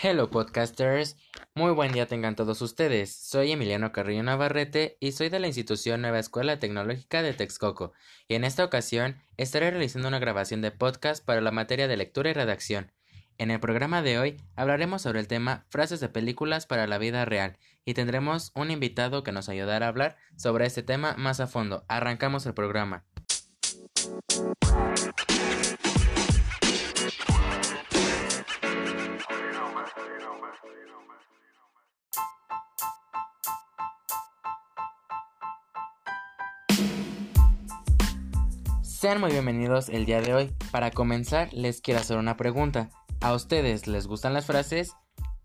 Hello podcasters, muy buen día tengan todos ustedes. Soy Emiliano Carrillo Navarrete y soy de la institución Nueva Escuela Tecnológica de Texcoco. Y en esta ocasión estaré realizando una grabación de podcast para la materia de lectura y redacción. En el programa de hoy hablaremos sobre el tema frases de películas para la vida real y tendremos un invitado que nos ayudará a hablar sobre este tema más a fondo. Arrancamos el programa. Sean muy bienvenidos el día de hoy. Para comenzar, les quiero hacer una pregunta. ¿A ustedes les gustan las frases?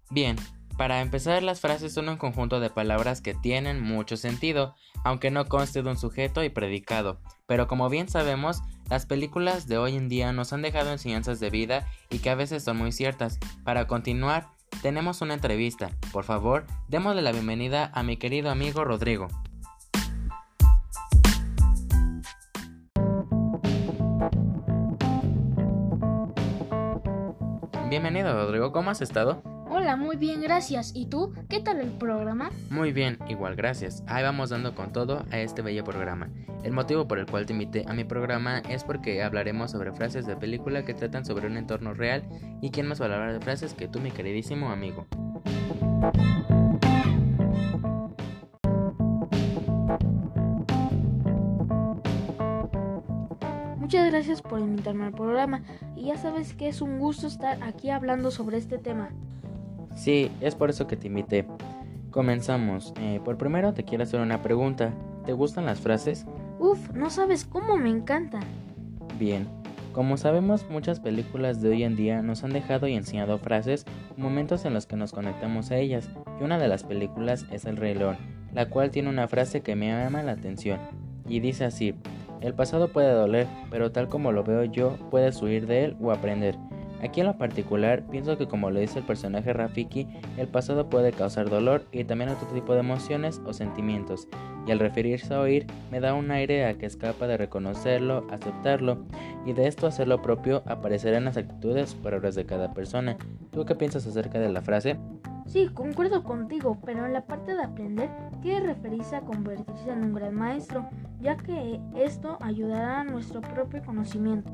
Bien, para empezar, las frases son un conjunto de palabras que tienen mucho sentido, aunque no conste de un sujeto y predicado. Pero como bien sabemos, las películas de hoy en día nos han dejado enseñanzas de vida y que a veces son muy ciertas. Para continuar, tenemos una entrevista. Por favor, démosle la bienvenida a mi querido amigo Rodrigo. Bienvenido, Rodrigo. ¿Cómo has estado? Hola, muy bien, gracias. ¿Y tú? ¿Qué tal el programa? Muy bien, igual, gracias. Ahí vamos dando con todo a este bello programa. El motivo por el cual te invité a mi programa es porque hablaremos sobre frases de película que tratan sobre un entorno real y quién más va a hablar de frases que tú, mi queridísimo amigo. Muchas gracias por invitarme al programa y ya sabes que es un gusto estar aquí hablando sobre este tema. Sí, es por eso que te invité. Comenzamos. Eh, por primero te quiero hacer una pregunta. ¿Te gustan las frases? Uf, no sabes cómo me encantan. Bien. Como sabemos, muchas películas de hoy en día nos han dejado y enseñado frases momentos en los que nos conectamos a ellas, y una de las películas es El Rey León, la cual tiene una frase que me llama la atención, y dice así, el pasado puede doler, pero tal como lo veo yo, puedes huir de él o aprender. Aquí en lo particular, pienso que como lo dice el personaje Rafiki, el pasado puede causar dolor y también otro tipo de emociones o sentimientos, y al referirse a oír, me da un aire a que escapa de reconocerlo, aceptarlo, y de esto hacer lo propio aparecerán las actitudes superiores de cada persona. ¿Tú qué piensas acerca de la frase? Sí, concuerdo contigo, pero en la parte de aprender quiere referirse a convertirse en un gran maestro, ya que esto ayudará a nuestro propio conocimiento.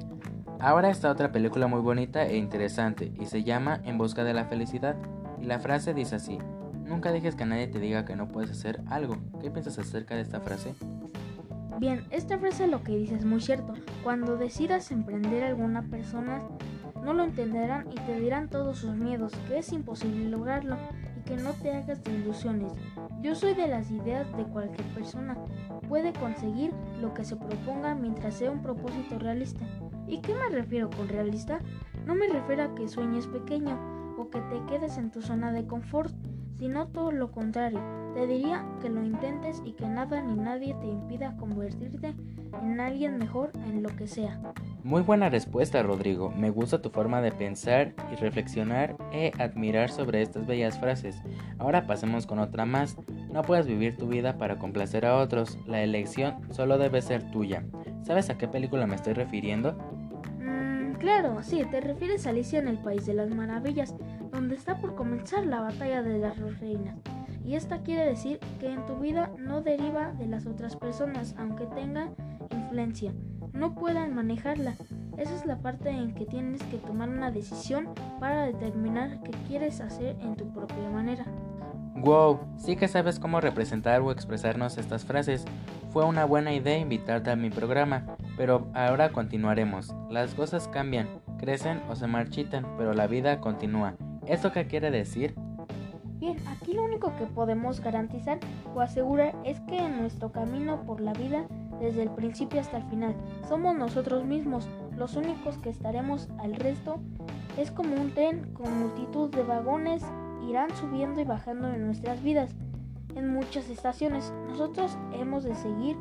Ahora está otra película muy bonita e interesante y se llama En busca de la felicidad. Y la frase dice así, nunca dejes que nadie te diga que no puedes hacer algo. ¿Qué piensas acerca de esta frase? Bien, esta frase lo que dice es muy cierto. Cuando decidas emprender alguna persona, no lo entenderán y te dirán todos sus miedos, que es imposible lograrlo y que no te hagas ilusiones. Yo soy de las ideas de cualquier persona puede conseguir lo que se proponga mientras sea un propósito realista. ¿Y qué me refiero con realista? No me refiero a que sueñes pequeño o que te quedes en tu zona de confort, sino todo lo contrario. Te diría que lo intentes y que nada ni nadie te impida convertirte en alguien mejor en lo que sea. Muy buena respuesta, Rodrigo. Me gusta tu forma de pensar y reflexionar e admirar sobre estas bellas frases. Ahora pasemos con otra más. No puedes vivir tu vida para complacer a otros. La elección solo debe ser tuya. ¿Sabes a qué película me estoy refiriendo? Mm, claro, sí, te refieres a Alicia en el País de las Maravillas, donde está por comenzar la batalla de las reinas. Y esta quiere decir que en tu vida no deriva de las otras personas, aunque tengan influencia, no puedan manejarla. Esa es la parte en que tienes que tomar una decisión para determinar qué quieres hacer en tu propia manera. Wow, sí que sabes cómo representar o expresarnos estas frases. Fue una buena idea invitarte a mi programa, pero ahora continuaremos. Las cosas cambian, crecen o se marchitan, pero la vida continúa. ¿Esto qué quiere decir? Bien, aquí lo único que podemos garantizar o asegurar es que en nuestro camino por la vida, desde el principio hasta el final, somos nosotros mismos los únicos que estaremos al resto. Es como un tren con multitud de vagones, irán subiendo y bajando en nuestras vidas. En muchas estaciones nosotros hemos de seguir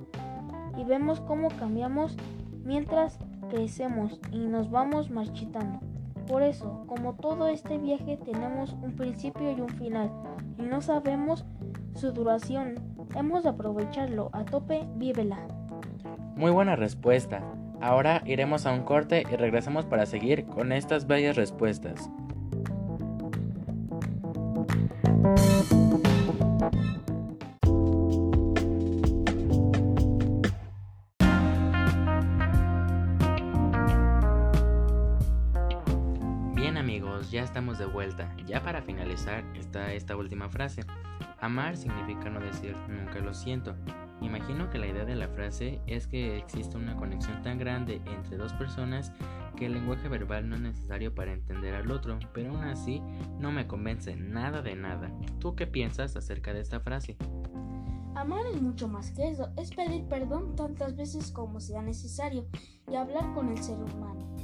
y vemos cómo cambiamos mientras crecemos y nos vamos marchitando. Por eso, como todo este viaje tenemos un principio y un final, y no sabemos su duración, hemos de aprovecharlo a tope, vívela. Muy buena respuesta. Ahora iremos a un corte y regresamos para seguir con estas bellas respuestas. Bien amigos, ya estamos de vuelta. Ya para finalizar está esta última frase. Amar significa no decir nunca lo siento, Imagino que la idea de la frase es que existe una conexión tan grande entre dos personas que el lenguaje verbal no es necesario para entender al otro, pero aún así no me convence nada de nada. ¿Tú qué piensas acerca de esta frase? Amar es mucho más que eso, es pedir perdón tantas veces como sea necesario y hablar con el ser humano.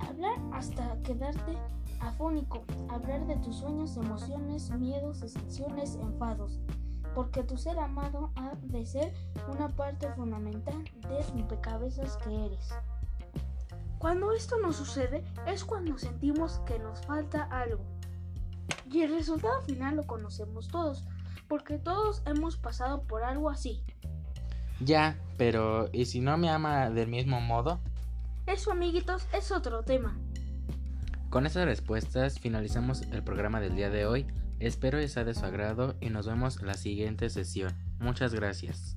Hablar hasta quedarte afónico, hablar de tus sueños, emociones, miedos, decepciones, enfados, porque tu ser amado ha de ser una parte fundamental de rompecabezas que eres. Cuando esto no sucede es cuando sentimos que nos falta algo. Y el resultado final lo conocemos todos, porque todos hemos pasado por algo así. Ya, pero ¿y si no me ama del mismo modo? Eso, amiguitos, es otro tema. Con estas respuestas finalizamos el programa del día de hoy. Espero que sea de su agrado y nos vemos en la siguiente sesión. Muchas gracias.